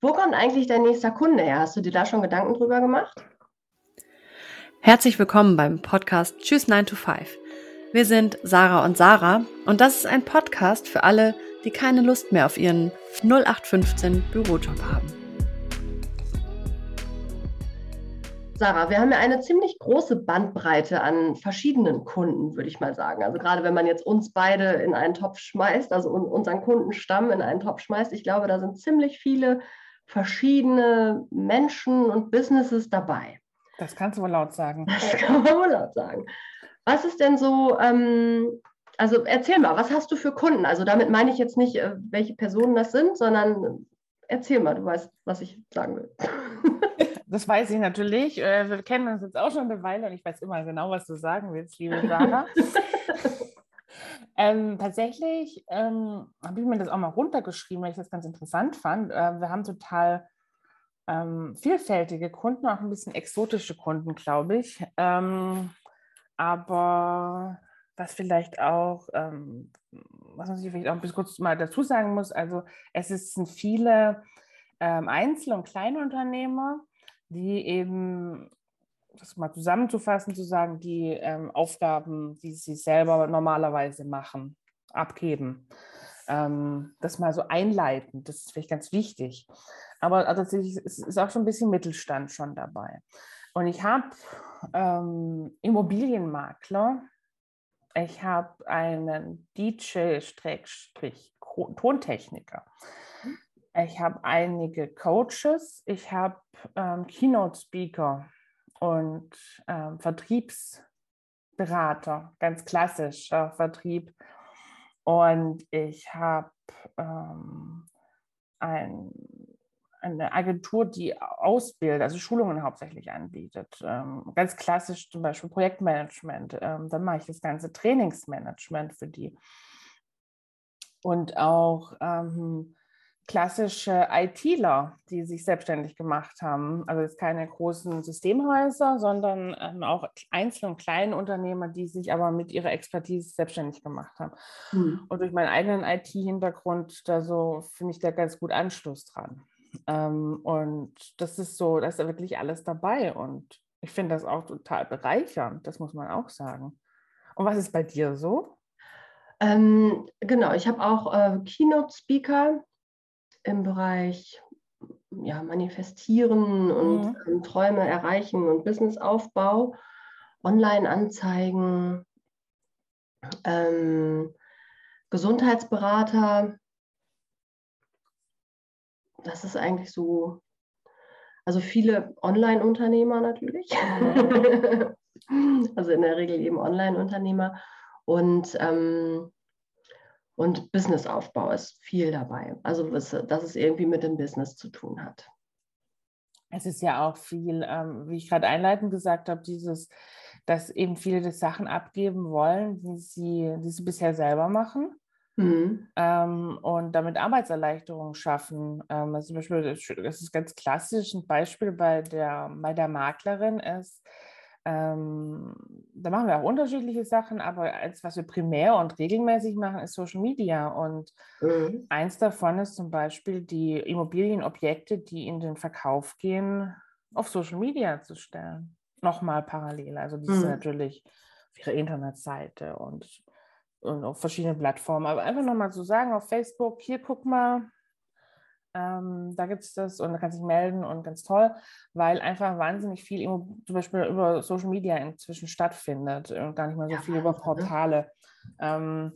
Wo kommt eigentlich dein nächster Kunde her? Hast du dir da schon Gedanken drüber gemacht? Herzlich willkommen beim Podcast Tschüss 9 to 5. Wir sind Sarah und Sarah und das ist ein Podcast für alle, die keine Lust mehr auf ihren 0815 Bürojob haben. Sarah, wir haben ja eine ziemlich große Bandbreite an verschiedenen Kunden, würde ich mal sagen. Also gerade wenn man jetzt uns beide in einen Topf schmeißt, also unseren Kundenstamm in einen Topf schmeißt, ich glaube, da sind ziemlich viele verschiedene Menschen und Businesses dabei. Das kannst du wohl laut sagen. Das kann man wohl laut sagen. Was ist denn so, ähm, also erzähl mal, was hast du für Kunden? Also damit meine ich jetzt nicht, äh, welche Personen das sind, sondern erzähl mal, du weißt, was ich sagen will. Das weiß ich natürlich. Äh, wir kennen uns jetzt auch schon eine Weile und ich weiß immer genau, was du sagen willst, liebe Sarah. ähm, tatsächlich ähm, habe ich mir das auch mal runtergeschrieben, weil ich das ganz interessant fand. Äh, wir haben total ähm, vielfältige Kunden, auch ein bisschen exotische Kunden, glaube ich. Ähm, aber was vielleicht auch, ähm, was man sich vielleicht auch ein bisschen kurz mal dazu sagen muss, also es sind viele ähm, Einzel- und Kleinunternehmer, die eben, das mal zusammenzufassen, zu sagen, die ähm, Aufgaben, die sie selber normalerweise machen, abgeben. Ähm, das mal so einleiten, das ist vielleicht ganz wichtig. Aber tatsächlich ist, ist auch schon ein bisschen Mittelstand schon dabei. Und ich habe ähm, Immobilienmakler, ich habe einen DJ-Tontechniker. Ich habe einige Coaches, ich habe ähm, Keynote-Speaker und ähm, Vertriebsberater, ganz klassischer Vertrieb. Und ich habe ähm, ein, eine Agentur, die ausbildet, also Schulungen hauptsächlich anbietet. Ähm, ganz klassisch zum Beispiel Projektmanagement. Ähm, dann mache ich das ganze Trainingsmanagement für die. Und auch ähm, klassische ITler, die sich selbstständig gemacht haben. Also jetzt keine großen Systemhäuser, sondern ähm, auch einzelne und kleine Unternehmer, die sich aber mit ihrer Expertise selbstständig gemacht haben. Mhm. Und durch meinen eigenen IT-Hintergrund, da so finde ich da ganz gut Anschluss dran. Ähm, und das ist so, da ist da wirklich alles dabei. Und ich finde das auch total bereichernd, das muss man auch sagen. Und was ist bei dir so? Ähm, genau, ich habe auch äh, Keynote-Speaker im Bereich ja, Manifestieren und mhm. Träume erreichen und Businessaufbau, Online-Anzeigen, ähm, Gesundheitsberater. Das ist eigentlich so, also viele Online-Unternehmer natürlich. Mhm. also in der Regel eben Online-Unternehmer. Und ähm, und Businessaufbau ist viel dabei. Also, dass, dass es irgendwie mit dem Business zu tun hat. Es ist ja auch viel, ähm, wie ich gerade einleitend gesagt habe, dieses, dass eben viele das Sachen abgeben wollen, die sie, die sie bisher selber machen. Mhm. Ähm, und damit Arbeitserleichterungen schaffen. Ähm, also zum Beispiel, das ist ganz klassisch, ein Beispiel bei der, bei der Maklerin ist, ähm, da machen wir auch unterschiedliche Sachen, aber als was wir primär und regelmäßig machen, ist Social Media. Und mhm. eins davon ist zum Beispiel die Immobilienobjekte, die in den Verkauf gehen, auf Social Media zu stellen. Nochmal parallel. Also die mhm. sind natürlich auf ihrer Internetseite und, und auf verschiedenen Plattformen. Aber einfach nochmal zu sagen auf Facebook, hier guck mal, ähm, da gibt es das und da kannst dich melden und ganz toll, weil einfach wahnsinnig viel zum Beispiel über Social Media inzwischen stattfindet und gar nicht mal so ja, viel über ne? Portale. Ähm,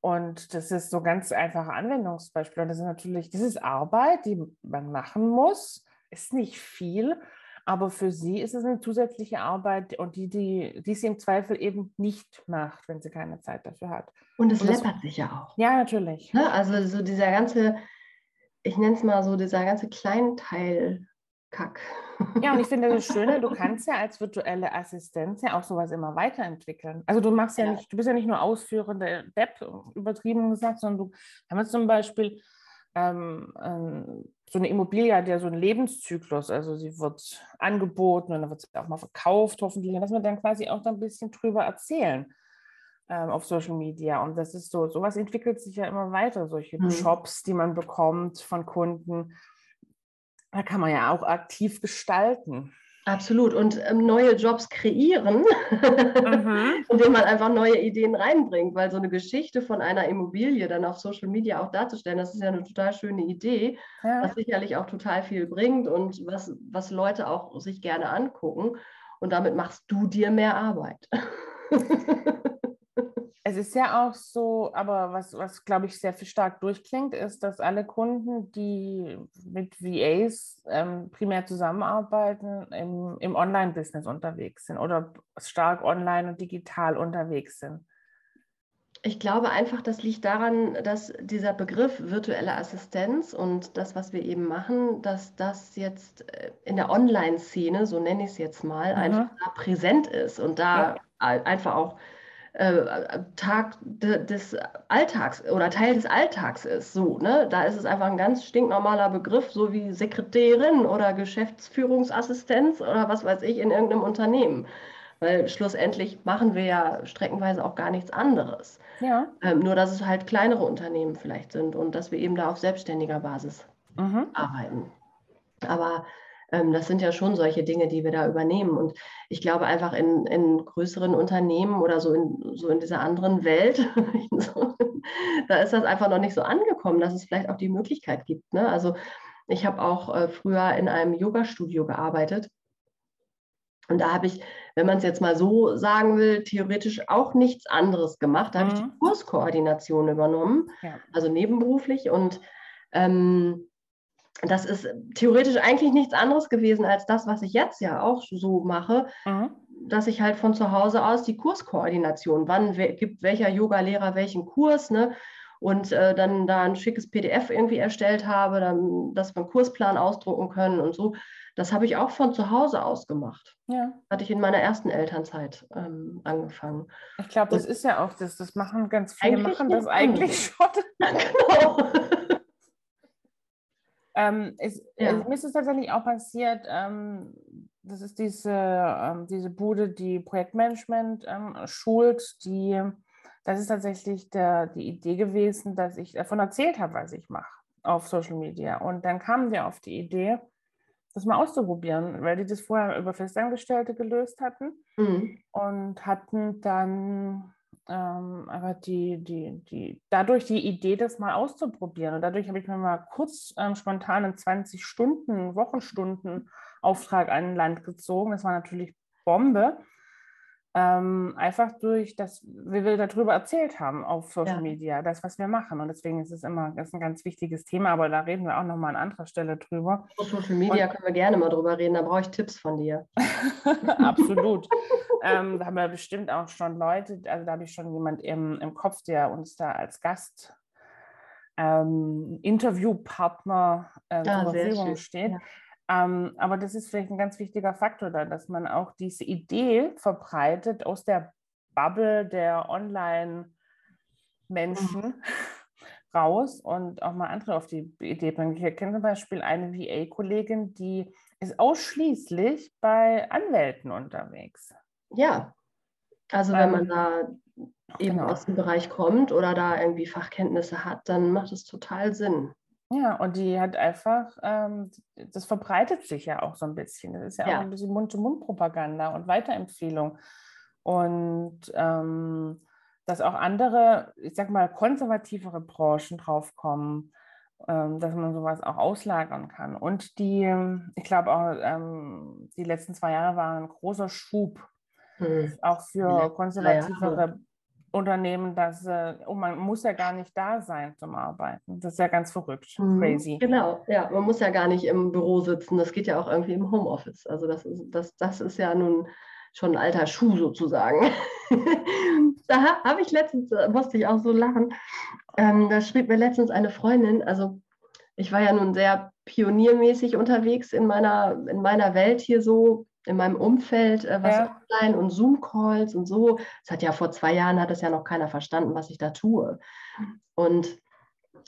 und das ist so ganz einfache Anwendungsbeispiele. Und das ist natürlich, das ist Arbeit, die man machen muss. Ist nicht viel, aber für sie ist es eine zusätzliche Arbeit und die, die, die sie im Zweifel eben nicht macht, wenn sie keine Zeit dafür hat. Und es läppert sich ja auch. Ja, natürlich. Ne? Also so dieser ganze ich nenne es mal so, dieser ganze Kleinteil Kack. Ja, und ich finde das Schöne, du kannst ja als virtuelle Assistenz ja auch sowas immer weiterentwickeln. Also du machst ja, ja. nicht, du bist ja nicht nur ausführende Depp, übertrieben gesagt, sondern du haben jetzt zum Beispiel ähm, ähm, so eine Immobilie hat ja so einen Lebenszyklus. Also sie wird angeboten und dann wird sie auch mal verkauft, hoffentlich. Und dass wir dann quasi auch da ein bisschen drüber erzählen ähm, auf Social Media. Und das ist so, sowas entwickelt sich ja immer weiter, solche mhm. Shops, die man bekommt von Kunden. Da kann man ja auch aktiv gestalten. Absolut. Und ähm, neue Jobs kreieren, mhm. indem man einfach neue Ideen reinbringt. Weil so eine Geschichte von einer Immobilie dann auf Social Media auch darzustellen, das ist ja eine total schöne Idee, ja. was sicherlich auch total viel bringt und was, was Leute auch sich gerne angucken. Und damit machst du dir mehr Arbeit. Es ist ja auch so, aber was, was glaube ich sehr viel stark durchklingt, ist, dass alle Kunden, die mit VAs ähm, primär zusammenarbeiten, im, im Online-Business unterwegs sind oder stark online und digital unterwegs sind. Ich glaube einfach, das liegt daran, dass dieser Begriff virtuelle Assistenz und das, was wir eben machen, dass das jetzt äh, in der Online-Szene, so nenne ich es jetzt mal, mhm. einfach da präsent ist und da ja. einfach auch äh, Tag des Alltags oder Teil des Alltags ist. So, ne? Da ist es einfach ein ganz stinknormaler Begriff, so wie Sekretärin oder Geschäftsführungsassistenz oder was weiß ich in irgendeinem Unternehmen. Weil schlussendlich machen wir ja streckenweise auch gar nichts anderes. Ja. Ähm, nur, dass es halt kleinere Unternehmen vielleicht sind und dass wir eben da auf selbstständiger Basis mhm. arbeiten. Aber das sind ja schon solche Dinge, die wir da übernehmen. Und ich glaube einfach in, in größeren Unternehmen oder so in, so in dieser anderen Welt, da ist das einfach noch nicht so angekommen, dass es vielleicht auch die Möglichkeit gibt. Ne? Also ich habe auch äh, früher in einem Yoga-Studio gearbeitet. Und da habe ich, wenn man es jetzt mal so sagen will, theoretisch auch nichts anderes gemacht. Da mhm. habe ich die mhm. Kurskoordination übernommen, ja. also nebenberuflich. Und ähm, das ist theoretisch eigentlich nichts anderes gewesen als das, was ich jetzt ja auch so mache, mhm. dass ich halt von zu Hause aus die Kurskoordination, wann gibt welcher Yoga-Lehrer welchen Kurs, ne? Und äh, dann da ein schickes PDF irgendwie erstellt habe, dann, dass wir einen Kursplan ausdrucken können und so. Das habe ich auch von zu Hause aus gemacht. Ja. Hatte ich in meiner ersten Elternzeit ähm, angefangen. Ich glaube, das ist ja auch das. Das machen ganz viele, machen das eigentlich schon. genau. Ähm, es, ja. mir ist es tatsächlich auch passiert, ähm, das ist diese, ähm, diese Bude, die Projektmanagement ähm, schult, die, das ist tatsächlich der, die Idee gewesen, dass ich davon erzählt habe, was ich mache auf Social Media. Und dann kamen wir auf die Idee, das mal auszuprobieren, weil die das vorher über Festangestellte gelöst hatten mhm. und hatten dann ähm, aber die, die, die, dadurch die Idee, das mal auszuprobieren. Und dadurch habe ich mir mal kurz ähm, spontan einen 20 Stunden, Wochenstunden Auftrag an Land gezogen. Das war natürlich Bombe. Ähm, einfach durch das, wie wir darüber erzählt haben auf Social ja. Media, das, was wir machen. Und deswegen ist es immer das ist ein ganz wichtiges Thema, aber da reden wir auch nochmal an anderer Stelle drüber. Auf Social Media Und, können wir gerne mal drüber reden, da brauche ich Tipps von dir. Absolut. ähm, da haben wir bestimmt auch schon Leute, also da habe ich schon jemand im, im Kopf, der uns da als Gast ähm, Interviewpartner äh, ja, zur Verfügung steht. Ja. Ähm, aber das ist vielleicht ein ganz wichtiger Faktor da, dass man auch diese Idee verbreitet aus der Bubble der Online-Menschen mhm. raus und auch mal andere auf die Idee bringen. Ich kenne zum Beispiel eine VA-Kollegin, die ist ausschließlich bei Anwälten unterwegs. Ja, also wenn man ähm, da eben genau. aus dem Bereich kommt oder da irgendwie Fachkenntnisse hat, dann macht es total Sinn. Ja, und die hat einfach, ähm, das verbreitet sich ja auch so ein bisschen. Das ist ja, ja. auch ein bisschen Mund-zu-Mund-Propaganda und Weiterempfehlung. Und ähm, dass auch andere, ich sag mal, konservativere Branchen draufkommen, ähm, dass man sowas auch auslagern kann. Und die, ich glaube auch, ähm, die letzten zwei Jahre waren ein großer Schub, hm. auch für konservativere Unternehmen, dass äh, oh, man muss ja gar nicht da sein zum Arbeiten. Das ist ja ganz verrückt, mhm. crazy. Genau, ja, man muss ja gar nicht im Büro sitzen. Das geht ja auch irgendwie im Homeoffice. Also das ist, das, das ist ja nun schon ein alter Schuh sozusagen. da habe ich letztens, äh, musste ich auch so lachen. Ähm, da schrieb mir letztens eine Freundin, also ich war ja nun sehr pioniermäßig unterwegs in meiner, in meiner Welt hier so in meinem Umfeld, äh, was ja. online und Zoom-Calls und so. Das hat ja vor zwei Jahren hat es ja noch keiner verstanden, was ich da tue. Und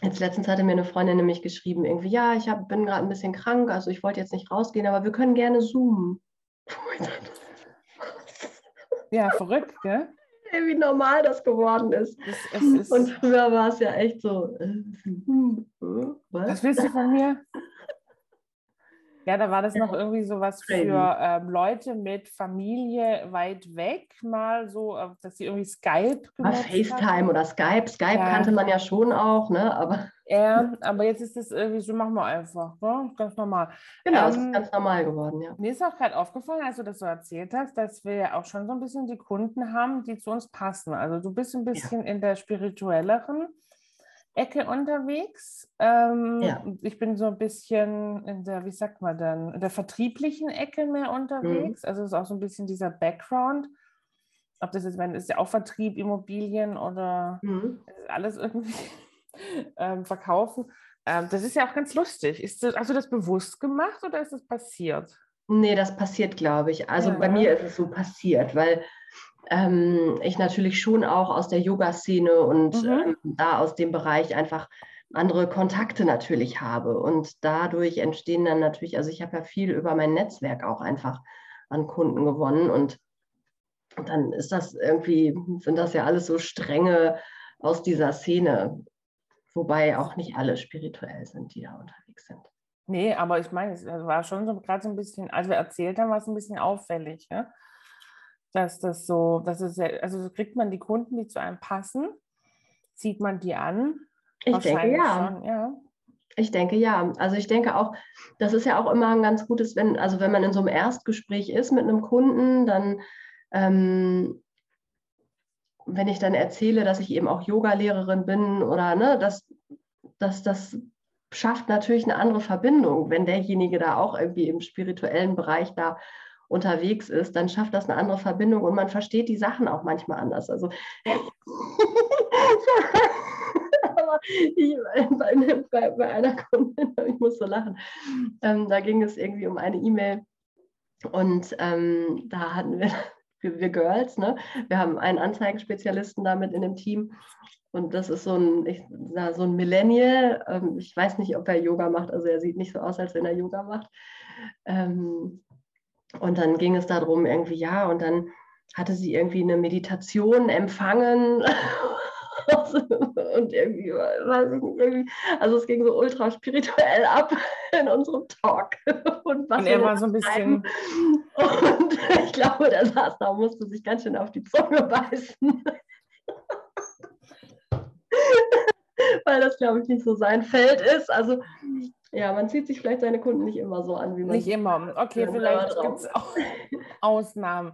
jetzt letztens hatte mir eine Freundin nämlich geschrieben, irgendwie, ja, ich hab, bin gerade ein bisschen krank, also ich wollte jetzt nicht rausgehen, aber wir können gerne zoomen. Ja, verrückt, gell? Wie normal das geworden ist. Es, es ist und früher war es ja echt so. Äh, was? was willst du von mir? Ja, da war das noch irgendwie so was für ähm, Leute mit Familie weit weg, mal so, äh, dass sie irgendwie Skype gemacht haben. FaceTime oder Skype. Skype ja. kannte man ja schon auch, ne? Aber ja, aber jetzt ist es irgendwie so, machen wir einfach, ne? ganz normal. Genau, ähm, es ist ähm, ganz normal geworden, ja. Mir ist auch gerade aufgefallen, als du das so erzählt hast, dass wir ja auch schon so ein bisschen die Kunden haben, die zu uns passen. Also du bist ein bisschen ja. in der spirituelleren Ecke unterwegs. Ähm, ja. Ich bin so ein bisschen in der, wie sagt man dann, in der vertrieblichen Ecke mehr unterwegs. Mhm. Also ist auch so ein bisschen dieser Background. Ob das jetzt, wenn ist ja auch Vertrieb, Immobilien oder mhm. alles irgendwie ähm, verkaufen. Ähm, das ist ja auch ganz lustig. Ist das, hast du das bewusst gemacht oder ist das passiert? Nee, das passiert, glaube ich. Also ja. bei mir ist es so passiert, weil ähm, ich natürlich schon auch aus der Yoga-Szene und mhm. ähm, da aus dem Bereich einfach andere Kontakte natürlich habe. Und dadurch entstehen dann natürlich, also ich habe ja viel über mein Netzwerk auch einfach an Kunden gewonnen und dann ist das irgendwie, sind das ja alles so strenge aus dieser Szene, wobei auch nicht alle spirituell sind, die da unterwegs sind. Nee, aber ich meine, es war schon so gerade so ein bisschen, als wir erzählt haben, war es ein bisschen auffällig. Ja? Dass das so, dass es, also so kriegt man die Kunden, die zu einem passen, zieht man die an? Ich denke ja. Schon, ja. Ich denke ja. Also ich denke auch, das ist ja auch immer ein ganz gutes, wenn, also wenn man in so einem Erstgespräch ist mit einem Kunden, dann ähm, wenn ich dann erzähle, dass ich eben auch Yoga-Lehrerin bin oder ne, dass, dass das schafft natürlich eine andere Verbindung, wenn derjenige da auch irgendwie im spirituellen Bereich da unterwegs ist, dann schafft das eine andere Verbindung und man versteht die Sachen auch manchmal anders. Also ich, bei, bei, bei, einer Kundin, ich muss so lachen, ähm, da ging es irgendwie um eine E-Mail und ähm, da hatten wir, wir, wir Girls, ne? wir haben einen Anzeigenspezialisten damit in dem Team und das ist so ein, ich, so ein Millennial. Ähm, ich weiß nicht, ob er Yoga macht. Also er sieht nicht so aus, als wenn er Yoga macht. Ähm, und dann ging es darum, irgendwie, ja, und dann hatte sie irgendwie eine Meditation empfangen. und irgendwie, weiß ich nicht, irgendwie, also es ging so ultra spirituell ab in unserem Talk. Und, was und er war so ein bisschen. Und ich glaube, der saß da und musste sich ganz schön auf die Zunge beißen. Weil das, glaube ich, nicht so sein Feld ist. Also ja, man zieht sich vielleicht seine Kunden nicht immer so an, wie man. Nicht immer. Okay, vielleicht gibt es auch Ausnahmen.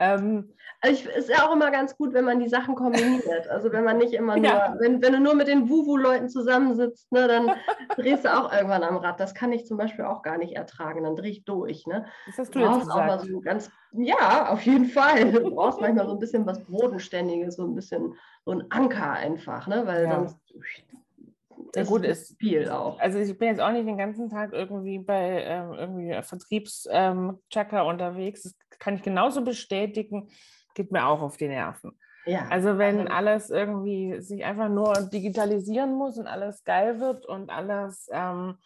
Ähm, also ich, ist ja auch immer ganz gut, wenn man die Sachen kombiniert. Also wenn man nicht immer nur, ja. wenn, wenn du nur mit den Wuvu-Leuten zusammensitzt, ne, dann drehst du auch irgendwann am Rad. Das kann ich zum Beispiel auch gar nicht ertragen. Dann drehe ich durch. Ne? Das hast du, du jetzt gesagt. Auch mal so ganz, ja, auf jeden Fall. Du brauchst manchmal so ein bisschen was Bodenständiges, so ein bisschen so ein Anker einfach, ne? weil ja. sonst ja, gut ist viel auch. Also ich bin jetzt auch nicht den ganzen Tag irgendwie bei ähm, irgendwie Vertriebschecker ähm, unterwegs. Das kann ich genauso bestätigen. Geht mir auch auf die Nerven. Ja. Also wenn also, alles irgendwie sich einfach nur digitalisieren muss und alles geil wird und alles ähm,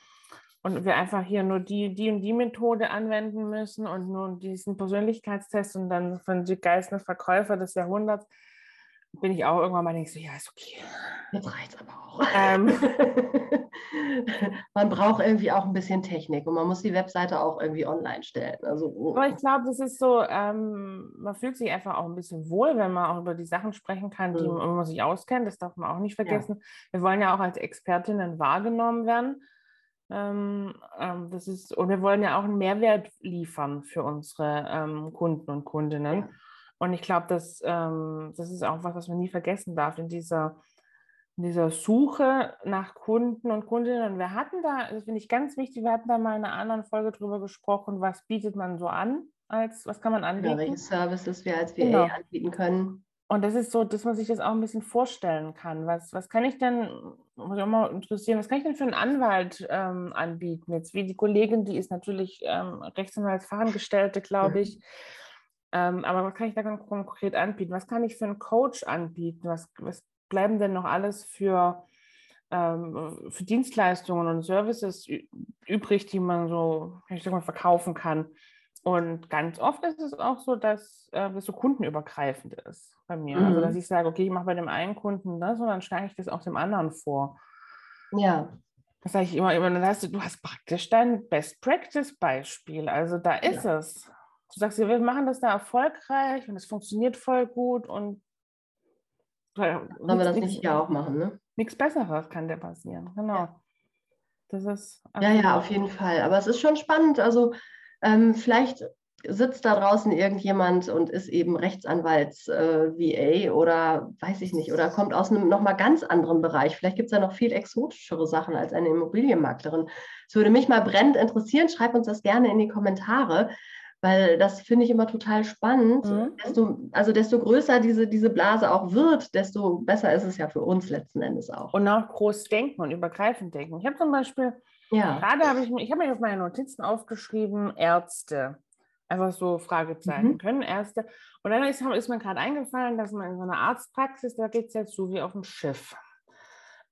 und wir einfach hier nur die, die und die Methode anwenden müssen und nur diesen Persönlichkeitstest und dann von die geilsten Verkäufer des Jahrhunderts, bin ich auch irgendwann mal denke so, ja, ist okay. Jetzt reicht aber auch. Ähm. man braucht irgendwie auch ein bisschen Technik und man muss die Webseite auch irgendwie online stellen. Also, oh. Aber ich glaube, das ist so, ähm, man fühlt sich einfach auch ein bisschen wohl, wenn man auch über die Sachen sprechen kann, die mhm. man sich auskennt. Das darf man auch nicht vergessen. Ja. Wir wollen ja auch als Expertinnen wahrgenommen werden. Ähm, ähm, das ist, und wir wollen ja auch einen Mehrwert liefern für unsere ähm, Kunden und Kundinnen. Ja. Und ich glaube, das, ähm, das ist auch was, was man nie vergessen darf in dieser, in dieser Suche nach Kunden und Kundinnen. Und wir hatten da, das finde ich ganz wichtig, wir hatten da mal in einer anderen Folge drüber gesprochen, was bietet man so an, als was kann man anbieten. Ja, welche Services wir als VA genau. anbieten können. Und das ist so, dass man sich das auch ein bisschen vorstellen kann. Was, was kann ich denn, muss ich auch mal interessieren, was kann ich denn für einen Anwalt ähm, anbieten? Jetzt wie die Kollegin, die ist natürlich ähm, Rechtsanwaltsfachangestellte, glaube ich. Mhm ähm, aber was kann ich da konkret anbieten? Was kann ich für einen Coach anbieten? Was, was bleiben denn noch alles für, ähm, für Dienstleistungen und Services übrig, die man so, ich sag mal, verkaufen kann? Und ganz oft ist es auch so, dass äh, das so kundenübergreifend ist bei mir. Mhm. Also, dass ich sage, okay, ich mache bei dem einen Kunden das und dann schlage ich das auch dem anderen vor. Ja. Das sage ich immer, immer dann hast du, du hast praktisch dein Best Practice Beispiel. Also da ist ja. es. Du sagst, wir machen das da erfolgreich und es funktioniert voll gut und Sollen wir das nicht hier auch machen, ne? Nichts Besseres kann dir passieren, genau. Ja. Das ist ja, ja, auf jeden Fall. Aber es ist schon spannend. Also ähm, vielleicht sitzt da draußen irgendjemand und ist eben Rechtsanwalts-VA äh, oder weiß ich nicht, oder kommt aus einem nochmal ganz anderen Bereich. Vielleicht gibt es da noch viel exotischere Sachen als eine Immobilienmaklerin. Es würde mich mal brennend interessieren. Schreib uns das gerne in die Kommentare, weil das finde ich immer total spannend. Mhm. Desto, also desto größer diese, diese Blase auch wird, desto besser ist es ja für uns letzten Endes auch. Und auch groß denken und übergreifend denken. Ich habe zum Beispiel, ja. gerade habe ich, ich habe mich auf meine Notizen aufgeschrieben, Ärzte. Einfach so Fragezeichen. Mhm. Können Ärzte. Und dann ist, ist mir gerade eingefallen, dass man in so einer Arztpraxis, da geht es jetzt so wie auf dem Schiff.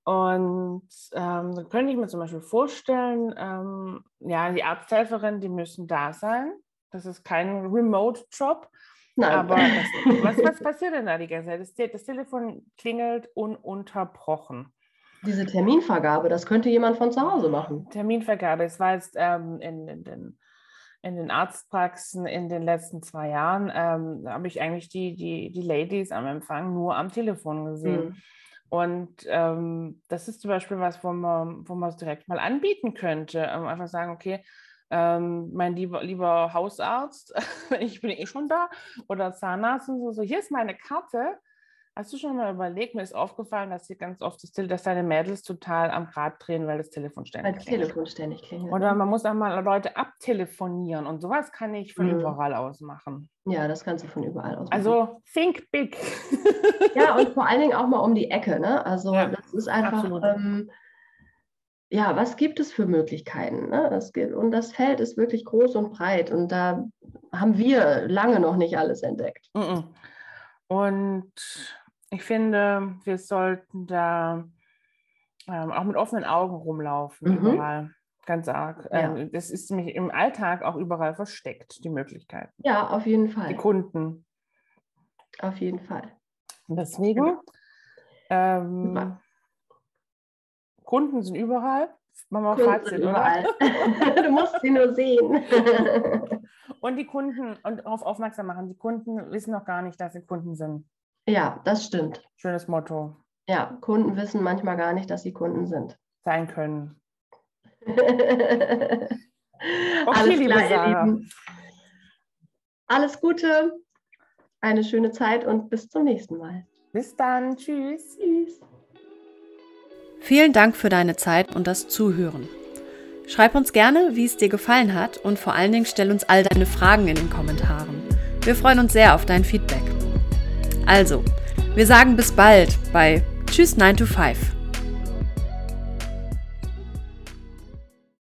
Und ähm, dann könnte ich mir zum Beispiel vorstellen, ähm, ja, die Arzthelferin, die müssen da sein. Das ist kein Remote-Job. Nein. Aber das, was, was passiert denn da die ganze Zeit? Das, das Telefon klingelt ununterbrochen. Diese Terminvergabe, das könnte jemand von zu Hause machen. Terminvergabe, es war jetzt ähm, in, in, den, in den Arztpraxen in den letzten zwei Jahren, ähm, habe ich eigentlich die, die, die Ladies am Empfang nur am Telefon gesehen. Mhm. Und ähm, das ist zum Beispiel was, wo man, wo man es direkt mal anbieten könnte. Ähm, einfach sagen, okay, ähm, mein lieber, lieber Hausarzt, ich bin eh schon da, oder Zahnarzt und so, so, hier ist meine Karte. Hast du schon mal überlegt, mir ist aufgefallen, dass hier ganz oft das, dass deine Mädels total am Rad drehen, weil das Telefon ständig klingelt. Telefon ständig klingelt. Oder man muss auch mal Leute abtelefonieren und sowas kann ich von mhm. überall aus machen. Ja, das kannst du von überall aus machen. Also think big. ja, und vor allen Dingen auch mal um die Ecke. Ne? Also ja, das ist einfach, ähm, ja, was gibt es für Möglichkeiten? Ne? Das geht, und das Feld ist wirklich groß und breit und da haben wir lange noch nicht alles entdeckt. Und ich finde, wir sollten da ähm, auch mit offenen Augen rumlaufen, mhm. überall. Ganz arg. Ja. Ähm, das ist nämlich im Alltag auch überall versteckt, die Möglichkeit. Ja, auf jeden Fall. Die Kunden. Auf jeden Fall. Deswegen. Ähm, Kunden sind überall. Wir Kunden Fazit, überall. du musst sie nur sehen. und die Kunden und darauf aufmerksam machen. Die Kunden wissen noch gar nicht, dass sie Kunden sind. Ja, das stimmt. Schönes Motto. Ja, Kunden wissen manchmal gar nicht, dass sie Kunden sind. Sein können. okay, Alles liebe klar, Sarah. Alles Gute, eine schöne Zeit und bis zum nächsten Mal. Bis dann. Tschüss. Tschüss. Vielen Dank für deine Zeit und das Zuhören. Schreib uns gerne, wie es dir gefallen hat und vor allen Dingen stell uns all deine Fragen in den Kommentaren. Wir freuen uns sehr auf dein Feedback. Also, wir sagen bis bald bei Tschüss 9 to 5.